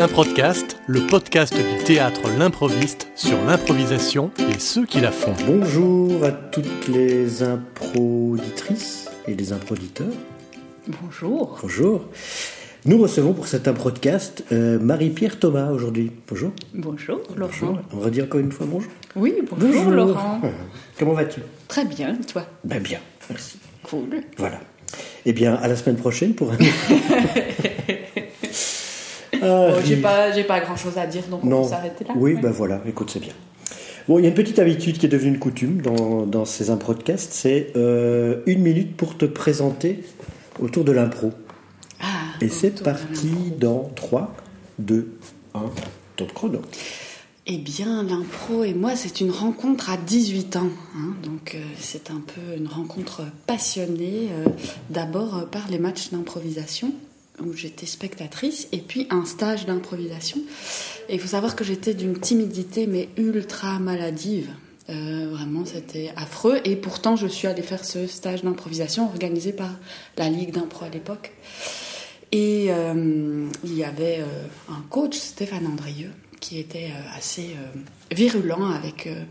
Un podcast, le podcast du théâtre L'improviste sur l'improvisation et ceux qui la font. Bonjour à toutes les improditrices et les improditeurs. Bonjour. Bonjour. Nous recevons pour cet podcast euh, Marie-Pierre Thomas aujourd'hui. Bonjour. Bonjour, Laurent. On va dire encore une fois bonjour. Oui, bonjour, Laurent. Comment vas-tu? Très bien, toi? Ben bien, merci. Cool. Voilà. Eh bien, à la semaine prochaine pour un. Oh, j'ai pas, j'ai pas grand chose à dire, donc on non. peut s'arrêter là. Oui, ben voilà, écoute, c'est bien. Bon, il y a une petite habitude qui est devenue une coutume dans, dans ces improdcasts, c'est euh, une minute pour te présenter autour de l'impro. Ah, Et c'est parti dans 3, 2, 1, top chrono. Eh bien, l'impro et moi, c'est une rencontre à 18 ans. hein. donc, euh, c'est un peu une rencontre passionnée, euh, d'abord euh, par les matchs d'improvisation, où j'étais spectatrice, et puis un stage d'improvisation. Et il faut savoir que j'étais d'une timidité, mais ultra maladive. Euh, vraiment, c'était affreux. Et pourtant, je suis allée faire ce stage d'improvisation organisé par la Ligue d'impro à l'époque. Et euh, il y avait euh, un coach, Stéphane Andrieux, qui était euh, assez euh, virulent avec, euh,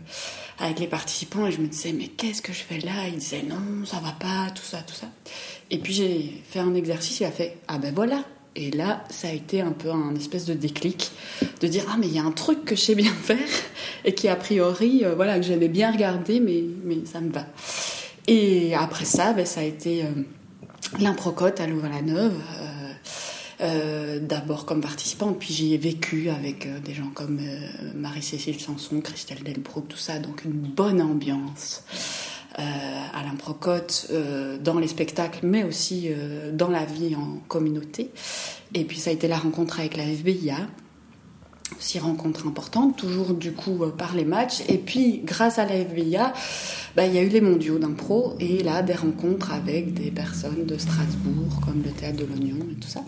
avec les participants. Et je me disais, mais qu'est-ce que je fais là? Il disait, non, ça va pas, tout ça, tout ça. Et puis j'ai fait un exercice, il a fait, ah ben voilà. Et là, ça a été un peu un espèce de déclic, de dire, ah mais il y a un truc que je sais bien faire, et qui a priori, voilà, que j'aimais bien regarder, mais, mais ça me va. Et après ça, ben, ça a été... euh, l'improcote à Louvain-la-Neuve, euh, d'abord comme participante, puis j'y ai vécu avec euh, des gens comme euh, Marie-Cécile Sanson, Christelle Delbrook, tout ça, donc une bonne ambiance à l'improcote, euh, dans les spectacles, mais aussi dans la vie en communauté. Et puis ça a été la rencontre avec la FBIA, aussi rencontre importante, toujours du coup euh, par les matchs. Et puis, grâce à la FBIA, bah, il y a eu les mondiaux d'impro et là, des rencontres avec des personnes de Strasbourg, comme le Théâtre de l'Oignon et tout ça.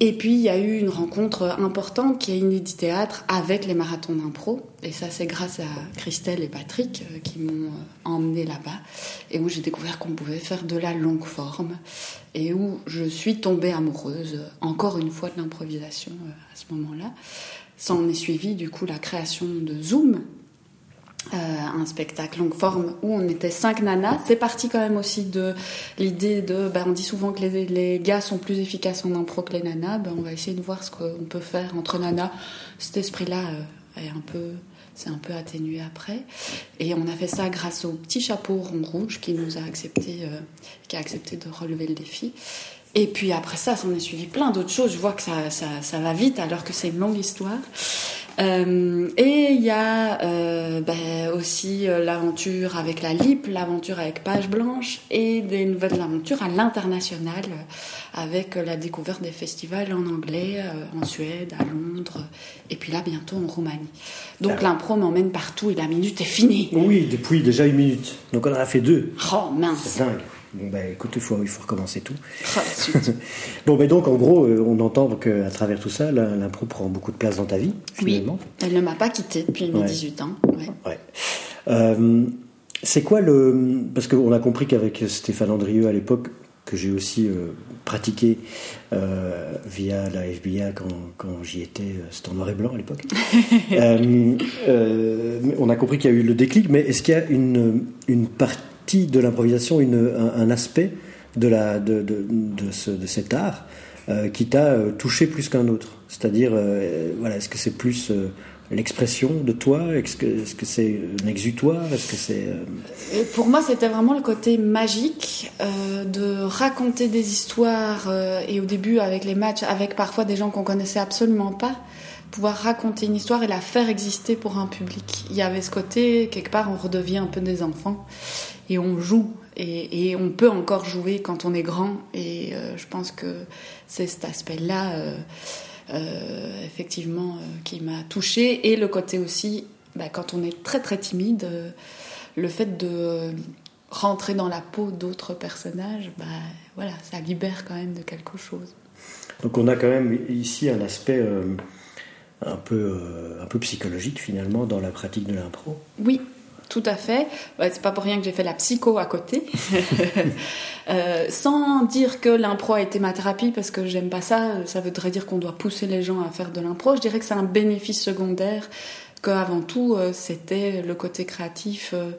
Et puis, il y a eu une rencontre importante qui est Inédit Théâtre avec les marathons d'impro. Et ça, c'est grâce à Christelle et Patrick euh, qui m'ont euh, emmené là-bas et où j'ai découvert qu'on pouvait faire de la longue forme et où je suis tombée amoureuse, encore une fois, de l'improvisation à ce moment-là. S'en est suivi du coup la création de Zoom, euh, un spectacle longue forme où on était cinq nanas. C'est parti quand même aussi de l'idée de, ben, on dit souvent que les, les gars sont plus efficaces en impro que les nanas. Ben, on va essayer de voir ce qu'on peut faire entre nanas. Cet esprit-là euh, est un peu, c'est un peu atténué après. Et on a fait ça grâce au petit chapeau rond rouge qui nous a accepté, euh, qui a accepté de relever le défi. Et puis après ça, s'en est suivi plein d'autres choses. Je vois que ça, ça, ça va vite alors que c'est une longue histoire. Euh, et il y a euh, ben, aussi euh, l'aventure avec la LIP, l'aventure avec Page Blanche et des nouvelles aventures à l'international avec la découverte des festivals en anglais, en Suède, à Londres et puis là bientôt en Roumanie. Donc Ah. l'impro m'emmène partout et la minute est finie. Oui, depuis déjà une minute. Donc on en a fait deux. Oh mince C'est dingue. Bon, ben écoute, il faut, il faut recommencer tout. Bon, mais donc en gros, euh, on entend qu'à travers tout ça, l'impro prend beaucoup de place dans ta vie, Oui, elle ne m'a pas quittée depuis mes Ouais. 18 ans. ouais. Ouais. Euh, c'est quoi le. Parce qu'on a compris qu'avec Stéphane Andrieux à l'époque, que j'ai aussi euh, pratiqué euh, via la FBI quand, quand j'y étais, euh, c'était en noir et blanc à l'époque. On a compris qu'il y a eu le déclic, mais est-ce qu'il y a une, une partie de l'improvisation, un, un aspect de, la, de, de, de, ce- cet art euh, qui t'a euh, touché plus qu'un autre. C'est-à-dire, euh, voilà, est-ce que c'est plus l'expression de toi? Est-ce que est-ce que c'est un exutoire? Est-ce que c'est pour moi, c'était vraiment le côté magique de raconter des histoires et au début avec les matchs, avec parfois des gens qu'on connaissait absolument pas, pouvoir raconter une histoire et la faire exister pour un public. Il y avait ce côté quelque part, on redevient un peu des enfants et on joue et, et on peut encore jouer quand on est grand et euh, je pense que c'est cet aspect-là. euh, euh, effectivement qui m'a touchée et le côté aussi bah, quand on est très très timide le fait de rentrer dans la peau d'autres personnages bah, voilà ça libère quand même de quelque chose Donc on a quand même ici un aspect euh, un, peu, euh, un peu psychologique finalement dans la pratique de l'impro. oui tout à fait. c'est pas pour rien que j'ai fait la psycho à côté. Euh, sans dire que l'impro a été ma thérapie, parce que j'aime pas ça. Ça voudrait dire qu'on doit pousser les gens à faire de l'impro. Je dirais que c'est un bénéfice secondaire, qu'avant tout, euh, c'était le côté créatif. Euh,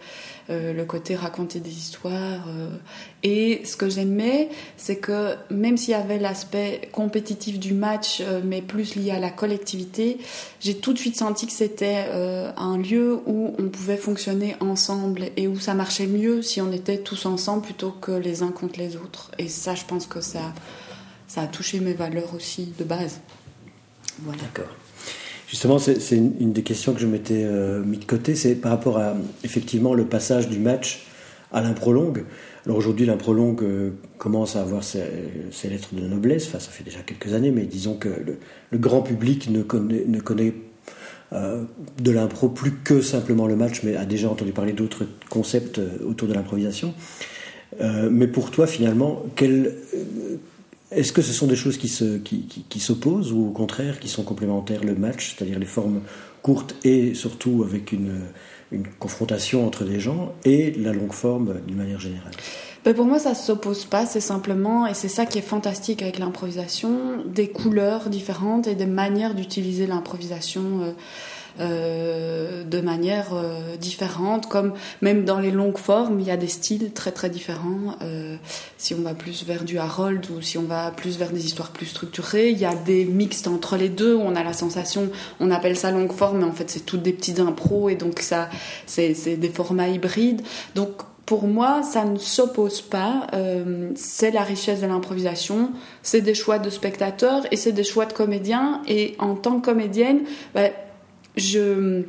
euh, le côté raconter des histoires. Et ce que j'aimais, c'est que même s'il y avait l'aspect compétitif du match, mais plus lié à la collectivité, j'ai tout de suite senti que c'était un lieu où on pouvait fonctionner ensemble et où ça marchait mieux si on était tous ensemble plutôt que les uns contre les autres. Et ça, je pense que ça, ça a touché mes valeurs aussi de base. Voilà. D'accord. Justement, c'est une, des questions que je m'étais euh, mis de côté, c'est par rapport à effectivement le passage du match à l'improlongue. Alors aujourd'hui, l'improlongue euh, commence à avoir ses, lettres de noblesse, enfin ça fait déjà quelques années, mais disons que le, grand public ne connaît, euh, de l'impro plus que simplement le match, mais a déjà entendu parler d'autres concepts autour de l'improvisation. mais pour toi, finalement, quel, est-ce que ce sont des choses qui, s'opposent ou au contraire qui sont complémentaires le match, c'est-à-dire les formes courtes et surtout avec une, confrontation entre des gens et la longue forme d'une manière générale? Ben pour moi, ça ne s'oppose pas, c'est simplement, et c'est ça qui est fantastique avec l'improvisation, des couleurs différentes et des manières d'utiliser l'improvisation. Euh, euh, de manière euh, différente, comme même dans les longues formes, il y a des styles très très différents. Euh, si on va plus vers du Harold ou si on va plus vers des histoires plus structurées, il y a des mixtes entre les deux où on a la sensation, on appelle ça longue forme, mais en fait c'est toutes des petites impros et donc ça c'est des formats hybrides. Donc pour moi, ça ne s'oppose pas. c'est la richesse de l'improvisation, c'est des choix de spectateurs et c'est des choix de comédiens. Et en tant que comédienne, bah, je,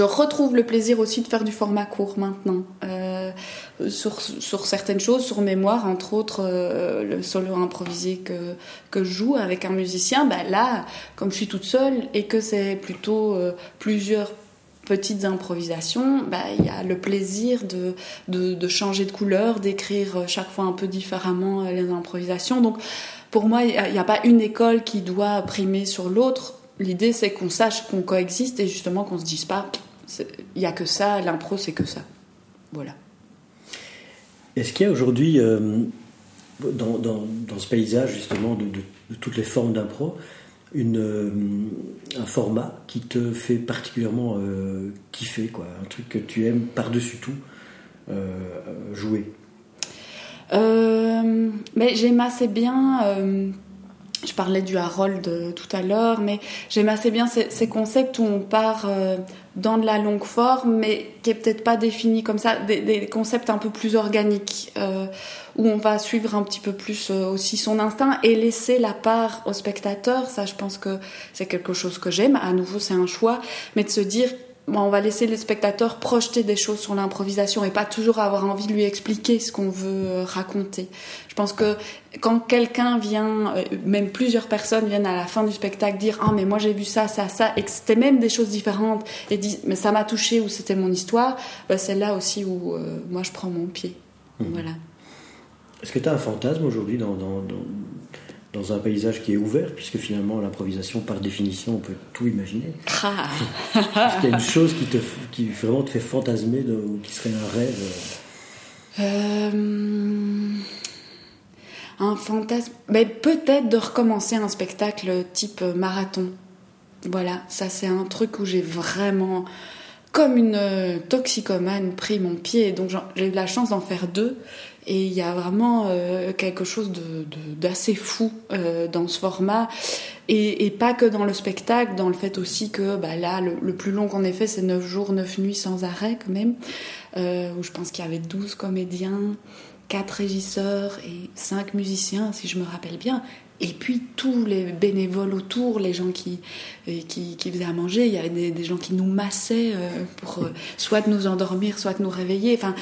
retrouve le plaisir aussi de faire du format court maintenant. Euh, sur, certaines choses, sur mémoire, entre autres euh, le solo improvisé que, que je joue avec un musicien, bah là, comme je suis toute seule et que c'est plutôt euh, plusieurs petites improvisations, bah, il y a le plaisir de, de, changer de couleur, d'écrire chaque fois un peu différemment les improvisations. Donc pour moi, il n'y a, pas une école qui doit primer sur l'autre L'idée, c'est qu'on sache qu'on coexiste et justement qu'on se dise pas, il n'y a que ça, l'impro, c'est que ça. Voilà. Est-ce qu'il y a aujourd'hui, euh, dans, dans, ce paysage justement de, toutes les formes d'impro, euh, un format qui te fait particulièrement euh, kiffer, quoi, un truc que tu aimes par-dessus tout jouer? Mais j'aime assez bien je parlais du Harold euh, tout à l'heure, mais j'aime assez bien ces, concepts où on part euh, dans de la longue forme, mais qui est peut-être pas défini comme ça, des, concepts un peu plus organiques, euh, où on va suivre un petit peu plus aussi son instinct et laisser la part au spectateur. Ça, je pense que c'est quelque chose que j'aime. À nouveau, c'est un choix, mais de se dire on va laisser les spectateurs projeter des choses sur l'improvisation et pas toujours avoir envie de lui expliquer ce qu'on veut euh, raconter. Je pense que quand quelqu'un vient, euh, même plusieurs personnes viennent à la fin du spectacle dire ah mais moi j'ai vu ça ça ça et que c'était même des choses différentes et disent mais ça m'a touché ou c'était mon histoire, bah, c'est là aussi où euh, moi je prends mon pied. Mmh. Voilà. Est-ce que tu as un fantasme aujourd'hui dans, dans un paysage qui est ouvert, puisque finalement l'improvisation, par définition, on peut tout imaginer. Ah. Est-ce qu'il y a une chose qui, te, qui vraiment te fait fantasmer, ou qui serait un rêve euh, Un fantasme. Mais peut-être de recommencer un spectacle type marathon. Voilà, ça c'est un truc où j'ai vraiment, comme une toxicomane, pris mon pied. Donc j'ai eu la chance d'en faire deux. Et il y a vraiment euh, quelque chose d'assez fou euh, dans ce format. Et, pas que dans le spectacle, dans le fait aussi que bah, là, le, plus long qu'on ait fait, c'est 9 jours, 9 nuits sans arrêt quand même. Euh, où je pense qu'il y avait 12 comédiens, 4 régisseurs et 5 musiciens, si je me rappelle bien. Et puis tous les bénévoles autour, les gens qui, qui, faisaient à manger, il y avait des, des gens qui nous massaient pour soit nous endormir, soit nous réveiller. Enfin,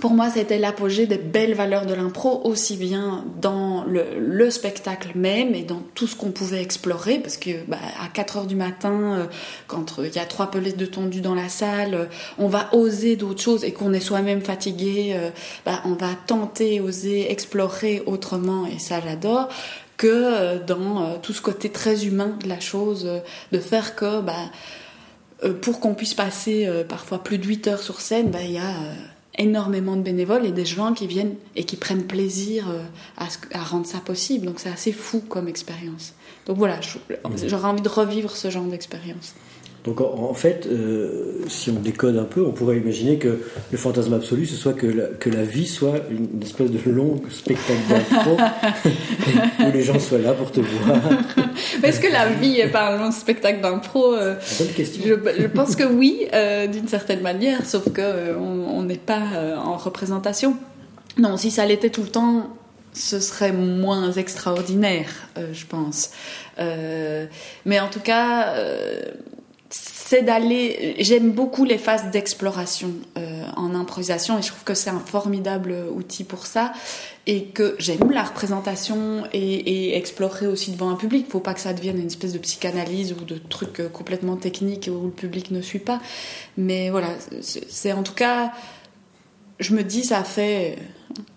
pour moi, c'était l'apogée des belles valeurs de l'impro, aussi bien dans le, spectacle même et dans tout ce qu'on pouvait explorer, parce que bah, à 4 heures du matin, euh, quand il y a trois pelettes de tondu dans la salle, euh, on va oser d'autres choses et qu'on est soi-même fatigué, euh, bah, on va tenter, oser, explorer autrement, et ça j'adore que dans tout ce côté très humain de la chose, de faire que bah, pour qu'on puisse passer parfois plus de 8 heures sur scène, bah, il y a énormément de bénévoles et des gens qui viennent et qui prennent plaisir à, à rendre ça possible. Donc c'est assez fou comme expérience. Donc voilà, j'aurais envie de revivre ce genre d'expérience. Donc en, fait, euh, si on décode un peu, on pourrait imaginer que le fantasme absolu, ce soit que la, que la vie soit une, espèce de long spectacle d'impro où les gens soient là pour te voir. Est-ce que la vie est pas un long spectacle d'impro euh, Bonne question. Je, pense que oui, euh, d'une certaine manière, sauf que on n'est pas en représentation. Non, si ça l'était tout le temps, ce serait moins extraordinaire, je pense. mais en tout cas, c'est d'aller. J'aime beaucoup les phases d'exploration euh, en improvisation et je trouve que c'est un formidable outil pour ça. Et que j'aime la représentation et, explorer aussi devant un public. Faut pas que ça devienne une espèce de psychanalyse ou de truc euh, complètement technique où le public ne suit pas. Mais voilà, c'est en tout cas. Je me dis, ça fait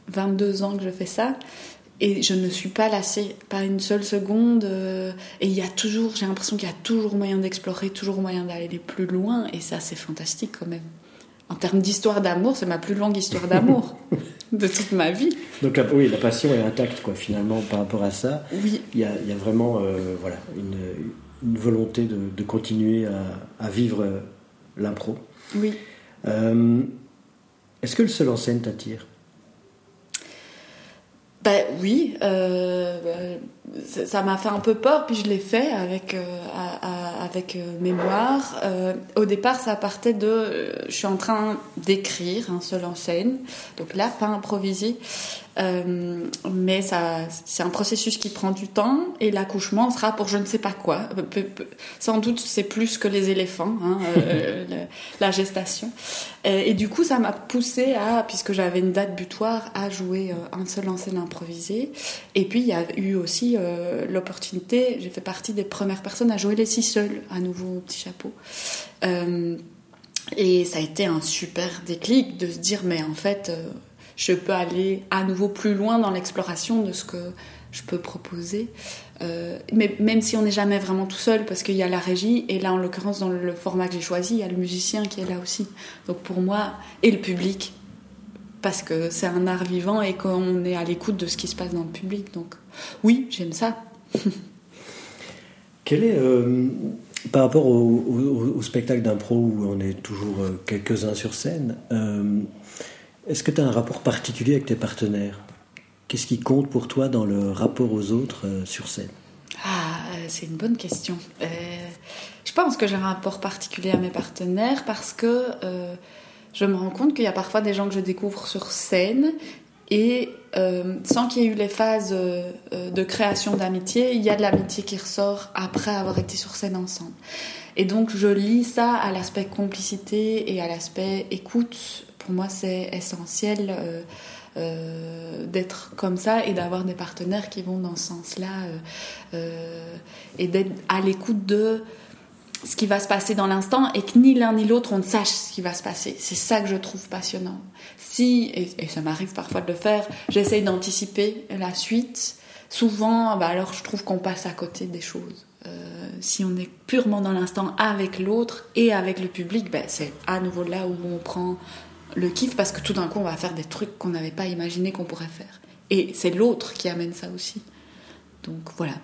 22 ans que je fais ça et je ne suis pas lassée, pas une seule seconde. Euh, et il y a toujours, j'ai l'impression qu'il y a toujours moyen d'explorer, toujours moyen d'aller plus loin. Et ça, c'est fantastique quand même. En termes d'histoire d'amour, c'est ma plus longue histoire d'amour de toute ma vie. Donc oui, la passion est intacte, quoi, finalement, par rapport à ça. Oui. Il y a, il y a vraiment euh, voilà, une, une, volonté de, de continuer à, à vivre euh, l'impro. Oui. Est-ce que le seul en scène t'attire? Ben oui, euh, ça m'a fait un peu peur, puis je l'ai fait avec, euh, avec euh, mémoire. au départ, ça partait de. je suis en train d'écrire un seul en scène, donc là, pas improvisé. Euh, mais ça, c'est un processus qui prend du temps et l'accouchement sera pour je ne sais pas quoi. Sans doute, c'est plus que les éléphants, hein, euh, la gestation. Euh, et, du coup, ça m'a poussé à, puisque j'avais une date butoir, à jouer un seul en scène improvisé. Et puis, il y a eu aussi l'opportunité, j'ai fait partie des premières personnes à jouer les six seuls, à nouveau au petit chapeau. et ça a été un super déclic de se dire, mais en fait, je peux aller à nouveau plus loin dans l'exploration de ce que je peux proposer. Euh, mais même si on n'est jamais vraiment tout seul, parce qu'il y a la régie, et là en l'occurrence dans le format que j'ai choisi, il y a le musicien qui est là aussi. Donc pour moi, et le public, parce que c'est un art vivant et qu'on est à l'écoute de ce qui se passe dans le public. Donc oui, j'aime ça. Quel est, euh, par rapport au, spectacle d'impro où on est toujours euh, quelques-uns sur scène, est-ce que tu as un rapport particulier avec tes partenaires? Qu'est-ce qui compte pour toi dans le rapport aux autres euh, sur scène? Ah, euh, c'est une bonne question. Euh, je pense que j'ai un rapport particulier à mes partenaires parce que je me rends compte qu'il y a parfois des gens que je découvre sur scène et sans qu'il y ait eu les phases de création d'amitié, il y a de l'amitié qui ressort après avoir été sur scène ensemble. Et donc je lis ça à l'aspect complicité et à l'aspect écoute pour moi, c'est essentiel euh, euh, d'être comme ça et d'avoir des partenaires qui vont dans ce sens-là euh, et d'être à l'écoute de ce qui va se passer dans l'instant et que ni l'un ni l'autre on ne sache ce qui va se passer. C'est ça que je trouve passionnant. Si, et, ça m'arrive parfois de le faire, j'essaye d'anticiper la suite. Souvent, bah alors je trouve qu'on passe à côté des choses. si on est purement dans l'instant avec l'autre et avec le public, bah, c'est à nouveau là où on prend le kiff parce que tout d'un coup on va faire des trucs qu'on n'avait pas imaginé qu'on pourrait faire. Et c'est l'autre qui amène ça aussi. Donc voilà.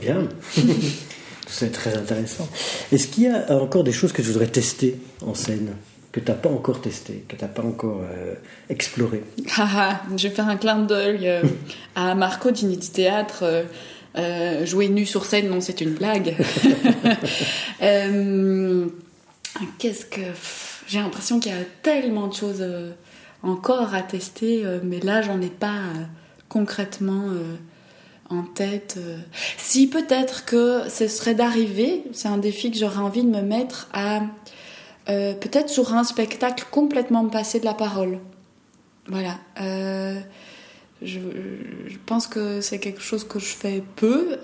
Bien. c'est très intéressant. Est-ce qu'il y a encore des choses que tu voudrais tester en scène que tu n'as pas encore testé, que tu n'as pas encore euh, exploré ah, ah, Je vais faire un clin d'œil euh, à Marco d'Unity Théâtre. Euh, jouer nu sur scène, non, c'est une blague. Qu'est-ce que j'ai l'impression qu'il y a tellement de choses euh, encore à tester, euh, mais là, j'en ai pas euh, concrètement en tête. Si peut-être que ce serait d'arriver, c'est un défi que j'aurais envie de me mettre à peut-être sur un spectacle complètement me passer de la parole. Voilà. Je, pense que c'est quelque chose que je fais peu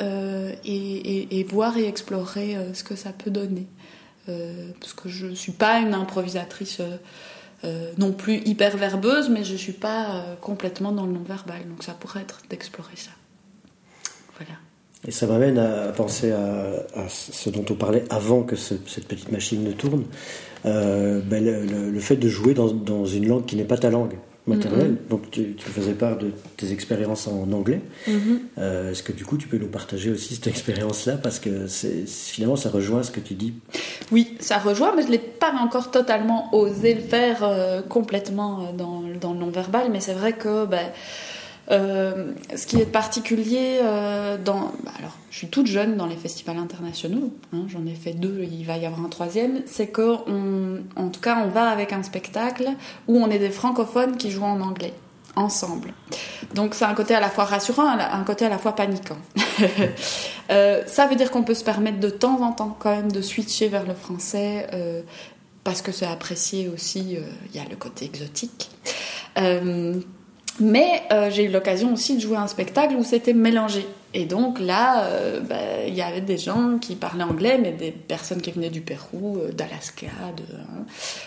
et, et, voir et explorer ce que ça peut donner. Euh, parce que je ne suis pas une improvisatrice euh, euh, non plus hyper verbeuse, mais je ne suis pas complètement dans le non-verbal. Donc ça pourrait être d'explorer ça. Voilà. Et ça m'amène à, penser à, ce dont on parlait avant que cette petite machine ne tourne. Ben, le, fait de jouer dans, une langue qui n'est pas ta langue maternelle. Mm-hmm. Donc tu, faisais part de tes expériences en anglais. Mm-hmm. Euh, est-ce que du coup tu peux nous partager aussi cette expérience-là? Parce que finalement ça rejoint ce que tu dis. Oui, ça rejoint, mais je l'ai pas encore totalement osé le faire euh, complètement dans, dans le non-verbal. Mais c'est vrai que ben, euh, ce qui est particulier euh, dans. Bah, alors, je suis toute jeune dans les festivals internationaux, hein, j'en ai fait deux, il va y avoir un troisième. C'est que, en tout cas, on va avec un spectacle où on est des francophones qui jouent en anglais, ensemble. Donc, c'est un côté à la fois rassurant, un côté à la fois paniquant. euh, ça veut dire qu'on peut se permettre de temps en temps, quand même, de switcher vers le français. Parce que c'est apprécié aussi, il y a le côté exotique. Mais euh, j'ai eu l'occasion aussi de jouer un spectacle où c'était mélangé. Et donc là, euh, bah, il y avait des gens qui parlaient anglais, mais des personnes qui venaient du Pérou, euh, d'Alaska, hein,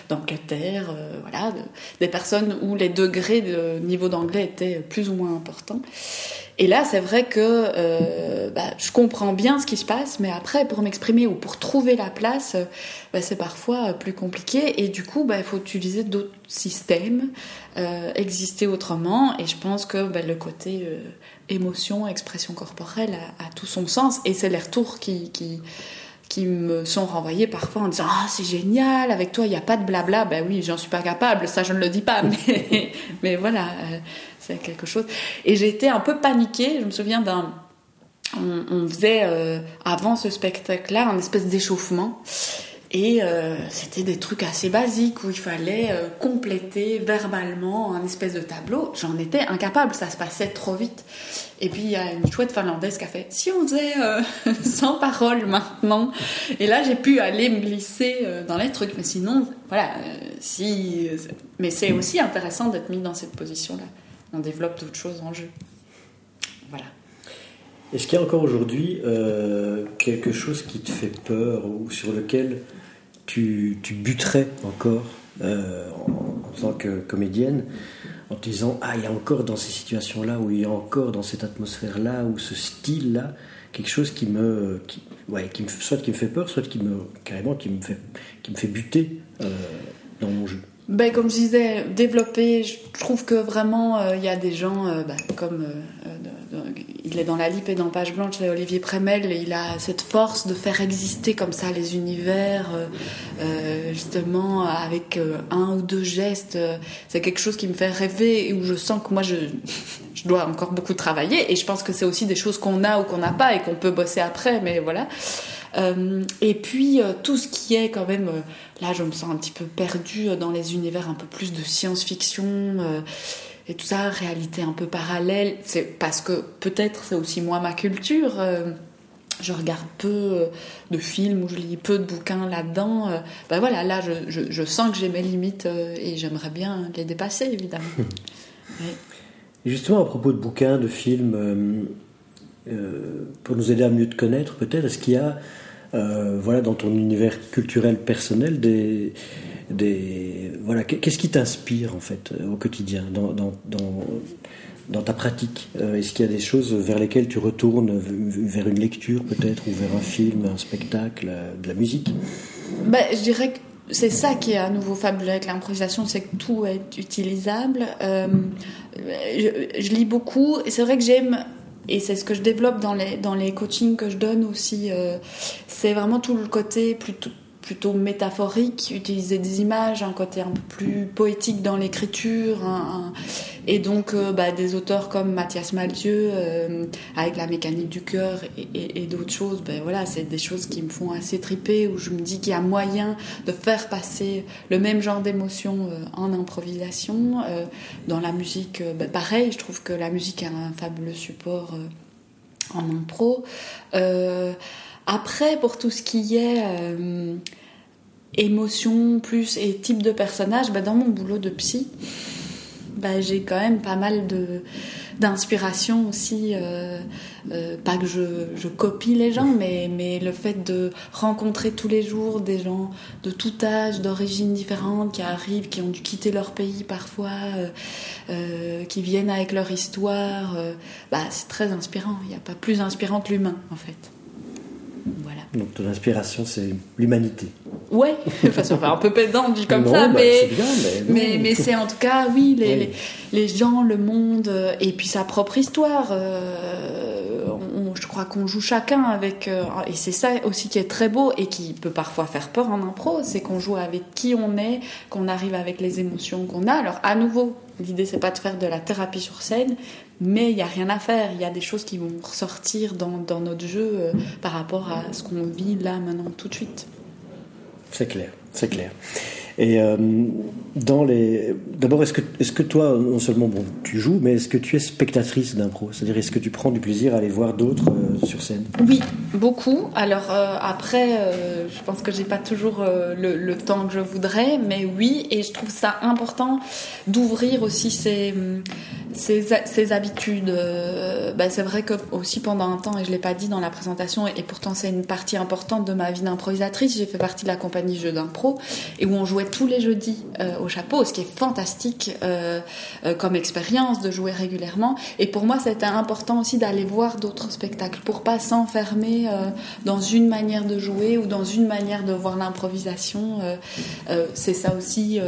d'Angleterre, voilà, des personnes où les degrés de niveau d'anglais étaient plus ou moins importants. Et là, c'est vrai que bah, je comprends bien ce qui se passe, mais après, pour m'exprimer ou pour trouver la place, bah, c'est parfois plus compliqué. Et du coup, il faut utiliser d'autres systèmes. Euh, exister autrement. Et je pense que le côté euh, émotion, expression corporelle a, tout son sens. Et c'est les retours qui, qui, qui, me sont renvoyés parfois en disant Ah, c'est génial, avec toi, il n'y a pas de blabla. Ben oui, j'en suis pas capable, ça je ne le dis pas, mais, mais voilà, euh, c'est quelque chose. Et été un peu paniquée. Je me souviens d'un. On, on faisait avant ce spectacle-là un espèce d'échauffement. Et euh, c'était des trucs assez basiques où il fallait euh, compléter verbalement un espèce de tableau. J'en étais incapable, ça se passait trop vite. Et puis il y a une chouette finlandaise qui a fait si on faisait euh, sans parole maintenant. Et là j'ai pu aller me glisser dans les trucs. Mais sinon, voilà, si. Mais c'est aussi intéressant d'être mis dans cette position-là. On développe d'autres choses en jeu. Voilà. Est-ce qu'il y a encore aujourd'hui quelque chose qui te fait peur ou sur lequel tu, buterais encore euh, en, tant que comédienne en te disant Ah, il y a encore dans ces situations-là, ou il y a encore dans cette atmosphère-là, ou ce style-là, quelque chose qui me, qui, ouais, qui me, soit qui me fait peur, soit qui me, carrément qui me fait, qui me fait buter euh, dans mon jeu ben, Comme je disais, développer, je trouve que vraiment, euh, il y a des gens ben, comme il est dans la Lippe et dans Page Blanche, Olivier Prémel, il a cette force de faire exister comme ça les univers, euh, euh, justement avec euh, un ou deux gestes. C'est quelque chose qui me fait rêver et où je sens que moi je, je dois encore beaucoup travailler. Et je pense que c'est aussi des choses qu'on a ou qu'on n'a pas et qu'on peut bosser après, mais voilà. Et puis tout ce qui est quand même, là je me sens un petit peu perdue dans les univers un peu plus de science-fiction et tout ça, réalité un peu parallèle. C'est parce que peut-être c'est aussi moi ma culture. Euh, je regarde peu euh, de films ou je lis peu de bouquins là-dedans. Euh, ben voilà, là je, je, sens que j'ai mes limites et j'aimerais bien les dépasser évidemment. Justement à propos de bouquins, de films, pour nous aider à mieux te connaître peut-être, est-ce qu'il y a voilà, dans ton univers culturel personnel des, des voilà qu'est-ce qui t'inspire en fait euh, au quotidien dans, dans, dans, ta pratique euh, Est-ce qu'il y a des choses vers lesquelles tu retournes vers une lecture peut-être ou vers un film, un spectacle, euh, de la musique? Ben, je dirais que c'est ça qui est à nouveau fabuleux avec l'improvisation, c'est que tout est utilisable. je, lis beaucoup et c'est vrai que j'aime et c'est ce que je développe dans les, dans les coachings que je donne aussi, c'est vraiment tout le côté plutôt plutôt métaphorique, utiliser des images, un côté un peu plus poétique dans l'écriture, et donc euh, bah, des auteurs comme Mathias Malzieu euh, avec la mécanique du cœur et, d'autres choses, ben voilà, c'est des choses qui me font assez triper, où je me dis qu'il y a moyen de faire passer le même genre d'émotion euh, en improvisation. dans la musique, ben, pareil, je trouve que la musique est un fabuleux support en impro. Après, pour tout ce qui est euh, émotion plus et type de personnage, bah, dans mon boulot de psy, bah, j'ai quand même pas mal de d'inspiration aussi. Euh, euh, pas que je, je, copie les gens, mais, mais le fait de rencontrer tous les jours des gens de tout âge, d'origines différentes, qui arrivent, qui ont dû quitter leur pays parfois, qui viennent avec leur histoire, bah, c'est très inspirant. Il n'y a pas plus inspirant que l'humain, en fait. Donc ton inspiration, c'est l'humanité. Ouais, ça fait un peu pédant dit comme ça, bah, mais, mais, mais, c'est en tout cas, oui, les, Les, les, gens, le monde, euh, et puis sa propre histoire. Euh, je crois qu'on joue chacun avec, euh, et c'est ça aussi qui est très beau et qui peut parfois faire peur en impro, c'est qu'on joue avec qui on est, qu'on arrive avec les émotions qu'on a. Alors à nouveau, l'idée c'est pas de faire de la thérapie sur scène, mais il n'y a rien à faire. Il y a des choses qui vont ressortir dans, dans notre jeu par rapport à ce qu'on vit là maintenant tout de suite. C'est clair, c'est clair. Et euh, dans les, d'abord, est-ce que, est-ce que toi, non seulement bon, tu joues, mais est-ce que tu es spectatrice d'impro? C'est-à-dire, est-ce que tu prends du plaisir à aller voir d'autres euh, sur scène? Oui, beaucoup. Alors euh, après, je pense que j'ai pas toujours le, temps que je voudrais, mais oui, et je trouve ça important d'ouvrir aussi ces, ces, habitudes. Ben, c'est vrai que aussi pendant un temps, et je l'ai pas dit dans la présentation, et pourtant c'est une partie importante de ma vie d'improvisatrice. J'ai fait partie de la compagnie Jeux d'impro et où on jouait tous les jeudis euh, au chapeau, ce qui est fantastique euh, euh, comme expérience de jouer régulièrement. Et pour moi, c'était important aussi d'aller voir d'autres spectacles pour pas s'enfermer dans une manière de jouer ou dans une manière de voir l'improvisation. c'est ça aussi,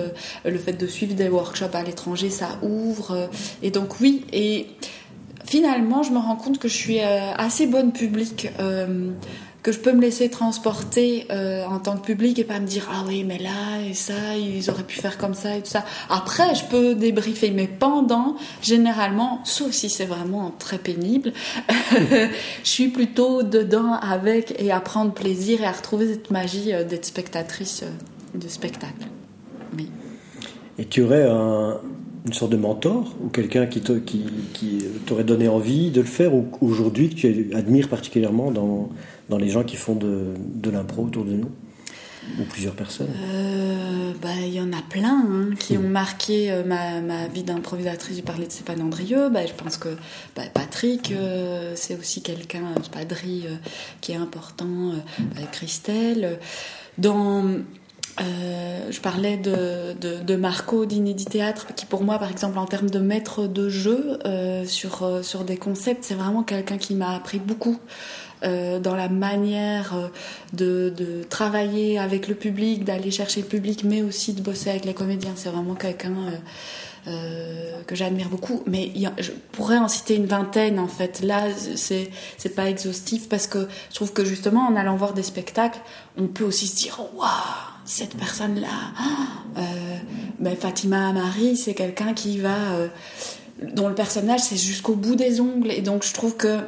le fait de suivre des workshops à l'étranger, ça ouvre. et donc oui, et finalement, je me rends compte que je suis assez bonne public que je peux me laisser transporter euh, en tant que public et pas me dire ah oui mais là et ça ils auraient pu faire comme ça et tout ça. Après je peux débriefer mais pendant généralement sauf si c'est vraiment très pénible je suis plutôt dedans avec et à prendre plaisir et à retrouver cette magie euh, d'être spectatrice euh, de spectacle. Et tu aurais une sorte de mentor ou quelqu'un qui, qui, qui t'aurait donné envie de le faire ou aujourd'hui que tu admires particulièrement dans dans les gens qui font de, de l'impro autour de nous ou plusieurs personnes? Euh, bah, Il y en a plein hein, qui ont marqué euh, ma, ma, vie d'improvisatrice. J'ai parlé de Stéphane Andrieux. Bah, je pense que bah, Patrick, euh, c'est aussi quelqu'un, Padri, qui est important. Christelle. Dans, je parlais de, de, de Marco d'Inédit Théâtre, qui pour moi, par exemple, en termes de maître de jeu sur, sur des concepts, c'est vraiment quelqu'un qui m'a appris beaucoup. Euh, dans la manière euh, de, de, travailler avec le public, d'aller chercher le public, mais aussi de bosser avec les comédiens. C'est vraiment quelqu'un euh, euh, que j'admire beaucoup. Mais je pourrais en citer une vingtaine en fait. Là, c'est c'est pas exhaustif parce que je trouve que justement en allant voir des spectacles, on peut aussi se dire waouh cette personne là. Euh, ben Fatima Marie, c'est quelqu'un qui va dont le personnage c'est jusqu'au bout des ongles et donc je trouve que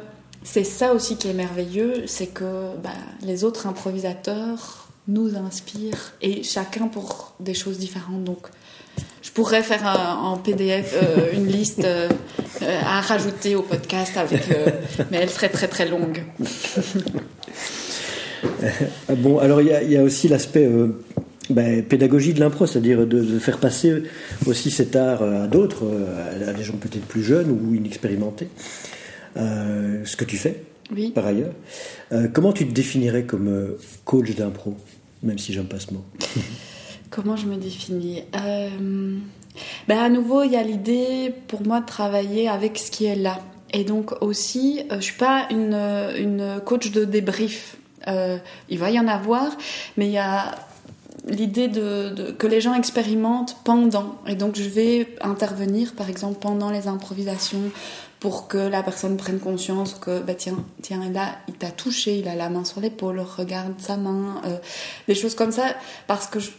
c'est ça aussi qui est merveilleux, c'est que bah, les autres improvisateurs nous inspirent et chacun pour des choses différentes. Donc, je pourrais faire en PDF euh, une liste euh, à rajouter au podcast, euh, mais elle serait très très longue. bon, alors il y, a aussi l'aspect ben, pédagogie de l'impro, c'est-à-dire de, faire passer aussi cet art à d'autres, à des gens peut-être plus jeunes ou inexpérimentés. Euh, ce que tu fais par ailleurs. Euh, comment tu te définirais comme euh, coach d'impro, même si j'aime pas ce mot? Comment je me définis? Ben À nouveau, il y a l'idée pour moi de travailler avec ce qui est là. Et donc aussi, je suis pas une, une coach de débrief. Il va y en avoir, mais il y a l'idée de, que les gens expérimentent pendant. Et donc je vais intervenir, par exemple, pendant les improvisations, pour que la personne prenne conscience que bah tiens tiens là il t'a touché il a la main sur l'épaule regarde sa main euh, des choses comme ça parce que je,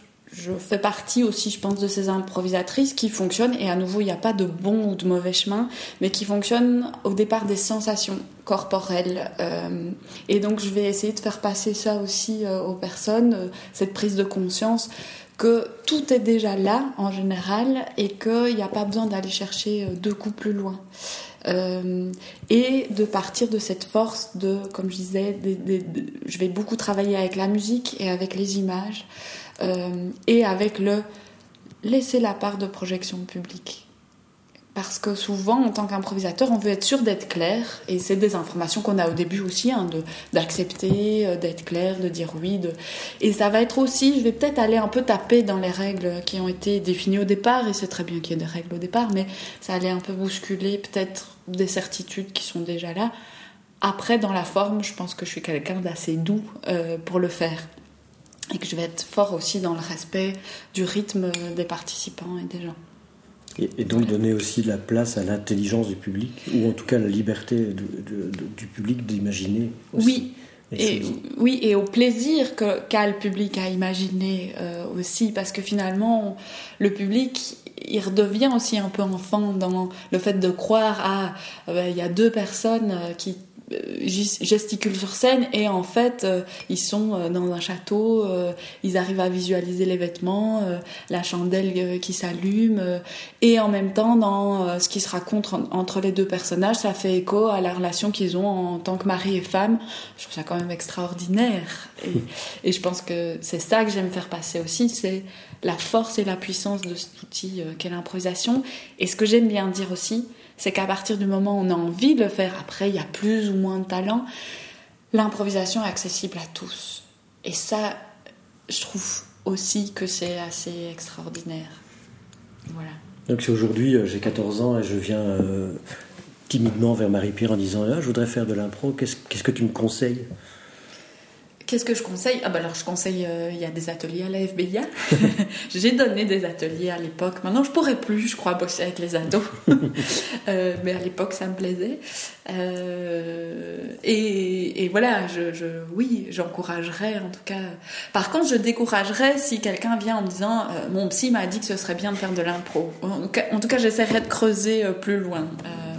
fais partie aussi je pense de ces improvisatrices qui fonctionnent. Et à nouveau il n'y a pas de bon ou de mauvais chemin mais qui fonctionnent au départ des sensations corporelles. Euh, et donc je vais essayer de faire passer ça aussi euh, aux personnes cette prise de conscience que tout est déjà là en général et qu'il n'y a pas besoin d'aller chercher deux coups plus loin. Euh, et de partir de cette force de, comme je disais, je vais beaucoup travailler avec la musique et avec les images euh, et avec le laisser la part de projection publique. parce que souvent, en tant qu'improvisateur, on veut être sûr d'être clair. Et c'est des informations qu'on a au début aussi, hein, d'accepter, euh, d'être clair, de dire oui. De... Et ça va être aussi, je vais peut-être aller un peu taper dans les règles qui ont été définies au départ. Et c'est très bien qu'il y ait des règles au départ, mais ça allait un peu bousculer peut-être des certitudes qui sont déjà là. Après, dans la forme, je pense que je suis quelqu'un d'assez doux euh, pour le faire. Et que je vais être fort aussi dans le respect du rythme des participants et des gens. Et, donc donner aussi la place à l'intelligence du public, ou en tout cas la liberté du public d'imaginer aussi. Oui. Et, oui, et au plaisir qu'a le public à imaginer euh, aussi, parce que finalement, le public, il redevient aussi un peu enfant dans le fait de croire à, euh, il y a deux personnes euh, qui gesticulent sur scène et en fait euh, ils sont euh, dans un château, ils arrivent à visualiser les vêtements, la chandelle qui s'allume et en même temps dans ce qui se raconte entre les deux personnages ça fait écho à la relation qu'ils ont en tant que mari et femme. Je trouve ça quand même extraordinaire et, et je pense que c'est ça que j'aime faire passer aussi, c'est la force et la puissance de cet outil qu'est l'improvisation et ce que j'aime bien dire aussi c'est qu'à partir du moment où on a envie de le faire, après il y a plus ou moins de talent, l'improvisation est accessible à tous. Et ça, je trouve aussi que c'est assez extraordinaire. Voilà. Donc si aujourd'hui euh, j'ai 14 ans et je viens euh, timidement vers Marie-Pierre en disant ah, je voudrais faire de l'impro, qu'est-ce que tu me conseilles? Qu'est-ce que je conseille? Ah bah alors je conseille, euh, il y a des ateliers à la FBIA. J'ai donné des ateliers à l'époque. Maintenant je pourrais plus, je crois, bosser avec les ados. Euh, mais à l'époque ça me plaisait. Euh, et, voilà, je, oui, j'encouragerais en tout cas. Par contre, je découragerais si quelqu'un vient en me disant mon psy m'a dit que ce serait bien de faire de l'impro. En, tout cas, j'essaierais de creuser plus loin.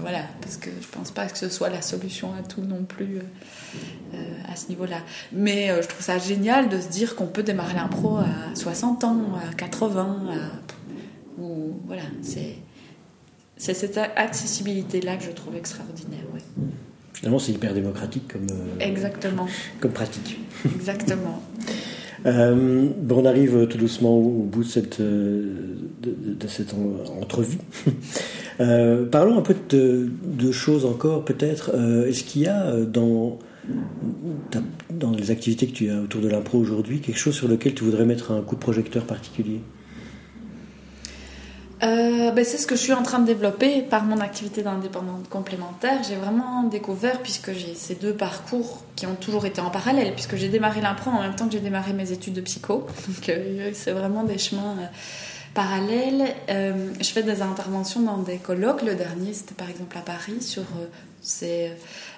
Voilà, parce que je pense pas que ce soit la solution à tout non plus. Euh, à ce niveau-là. Mais euh, je trouve ça génial de se dire qu'on peut démarrer l'impro à 60 ans, à 80, ou voilà, c'est c'est cette accessibilité-là que je trouve extraordinaire. Finalement, c'est hyper démocratique comme, euh, Exactement. comme pratique. Exactement. bon, on arrive tout doucement au, bout de cette, cette entrevue. parlons un peu de, de choses encore, peut-être. Est-ce qu'il y a dans dans les activités que tu as autour de l'impro aujourd'hui, quelque chose sur lequel tu voudrais mettre un coup de projecteur particulier? Euh, ben c'est ce que je suis en train de développer par mon activité d'indépendante complémentaire. J'ai vraiment découvert, puisque j'ai ces deux parcours qui ont toujours été en parallèle, puisque j'ai démarré l'impro en même temps que j'ai démarré mes études de psycho. Donc euh, c'est vraiment des chemins euh, parallèles. je fais des interventions dans des colloques. Le dernier, c'était par exemple à Paris sur c'est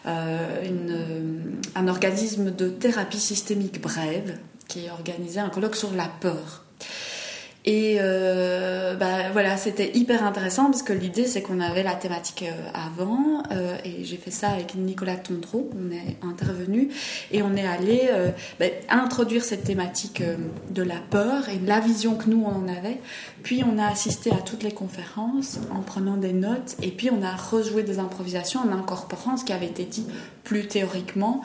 un organisme de thérapie systémique brève qui organisait un colloque sur la peur. Et euh, bah, voilà, c'était hyper intéressant parce que l'idée c'est qu'on avait la thématique euh, avant euh, et j'ai fait ça avec Nicolas Tondreau, on est intervenu et on est allé bah, introduire cette thématique de la peur et la vision que nous on en avait. Puis on a assisté à toutes les conférences en prenant des notes et puis on a rejoué des improvisations en incorporant ce qui avait été dit plus théoriquement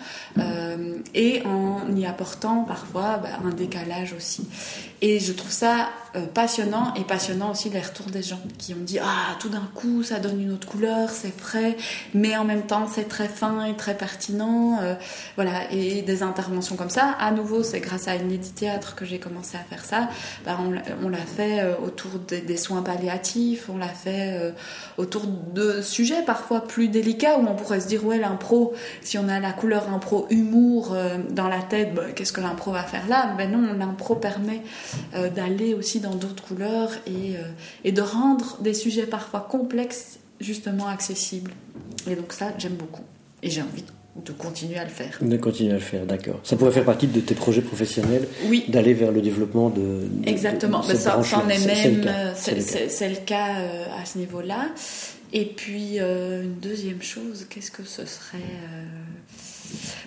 et en y apportant parfois bah, un décalage aussi. Et je trouve ça euh, passionnant et passionnant aussi les retours des gens qui ont dit Ah, tout d'un coup, ça donne une autre couleur, c'est frais, mais en même temps, c'est très fin et très pertinent. Euh, voilà, et des interventions comme ça. À nouveau, c'est grâce à une Théâtre que j'ai commencé à faire ça. Bah, on, l'a fait euh, autour des, soins palliatifs, on l'a fait autour de sujets parfois plus délicats où on pourrait se dire Ouais, l'impro, si on a la couleur impro humour dans la tête, bah, qu'est-ce que l'impro va faire là? Ben non, l'impro permet d'aller aussi dans d'autres couleurs et, euh, et, de rendre des sujets parfois complexes justement accessibles. Et donc ça, j'aime beaucoup. Et j'ai envie de continuer à le faire. De continuer à le faire, d'accord. Ça pourrait faire partie de tes projets professionnels Oui. D'aller vers le développement de. Exactement. ça, en est même. C'est le, cas euh, à ce niveau-là. Et puis, une deuxième chose, qu'est-ce que ce serait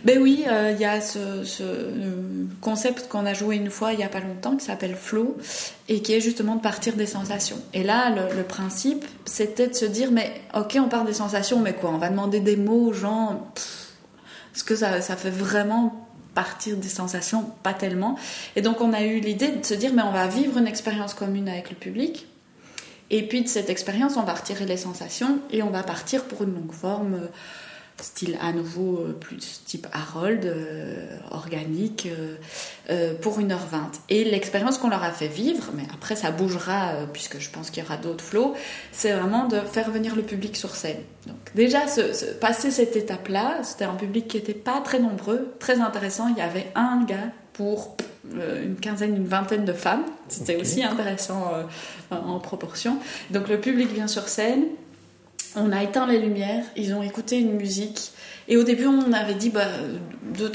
ben oui, euh, il y a ce, euh, concept qu'on a joué une fois il n'y a pas longtemps qui s'appelle flow et qui est justement de partir des sensations. Et là, le, principe, c'était de se dire, mais ok, on part des sensations, mais quoi On va demander des mots aux gens. Est-ce que ça, ça fait vraiment partir des sensations? Pas tellement. Et donc on a eu l'idée de se dire, mais on va vivre une expérience commune avec le public Et puis de cette expérience, on va retirer les sensations et on va partir pour une longue forme style à nouveau euh, plus type Harold, euh, organique, euh, pour 1h20. Et l'expérience qu'on leur a fait vivre, mais après ça bougera puisque je pense qu'il y aura d'autres flots, c'est vraiment de faire venir le public sur scène. Donc déjà, passer cette étape-là, c'était un public qui n'était pas très nombreux, très intéressant. Il y avait un gars pour une quinzaine, une vingtaine de femmes. C'était aussi intéressant en proportion. Donc le public vient sur scène, on a éteint les lumières, ils ont écouté une musique. Et au début, on avait dit 2-3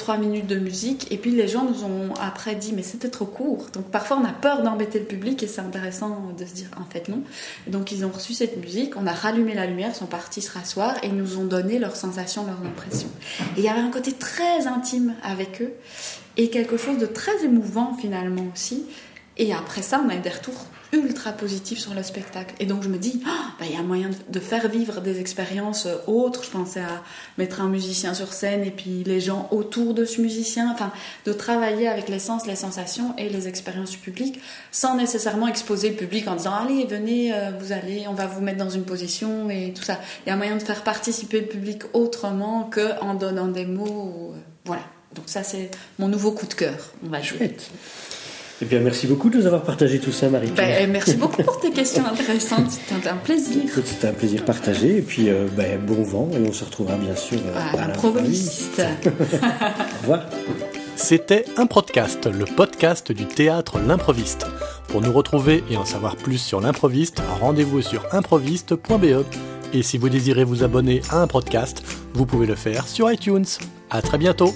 bah, minutes de musique. Et puis les gens nous ont après dit mais c'était trop court. Donc parfois on a peur d'embêter le public et c'est intéressant de se dire en fait non. donc ils ont reçu cette musique, on a rallumé la lumière, sont partis se rasseoir et ils nous ont donné leurs sensations, leurs impressions. Et il y avait un côté très intime avec eux et quelque chose de très émouvant finalement aussi. Et après ça, on a eu des retours ultra positif sur le spectacle. Et donc je me dis, ah, bah, il y a moyen de faire vivre des expériences euh, autres. Je pensais à mettre un musicien sur scène et puis les gens autour de ce musicien. Enfin, de travailler avec les sens, les sensations et les expériences du public sans nécessairement exposer le public en disant, allez, venez, euh, vous allez, on va vous mettre dans une position et tout ça. Il y a moyen de faire participer le public autrement qu'en donnant des mots. Euh, voilà. Donc ça, c'est mon nouveau coup de cœur, on va jouer. Eh bien, merci beaucoup de nous avoir partagé tout ça, Marie. Ben, merci beaucoup pour tes questions intéressantes. C'était un plaisir. C'était un plaisir partagé. Et puis, euh, ben, bon vent. Et on se retrouvera bien sûr euh, à, l'improviste. Au revoir. C'était un podcast, le podcast du théâtre L'improviste. Pour nous retrouver et en savoir plus sur l'improviste, rendez-vous sur improviste.be. Et si vous désirez vous abonner à un podcast, vous pouvez le faire sur iTunes. À très bientôt.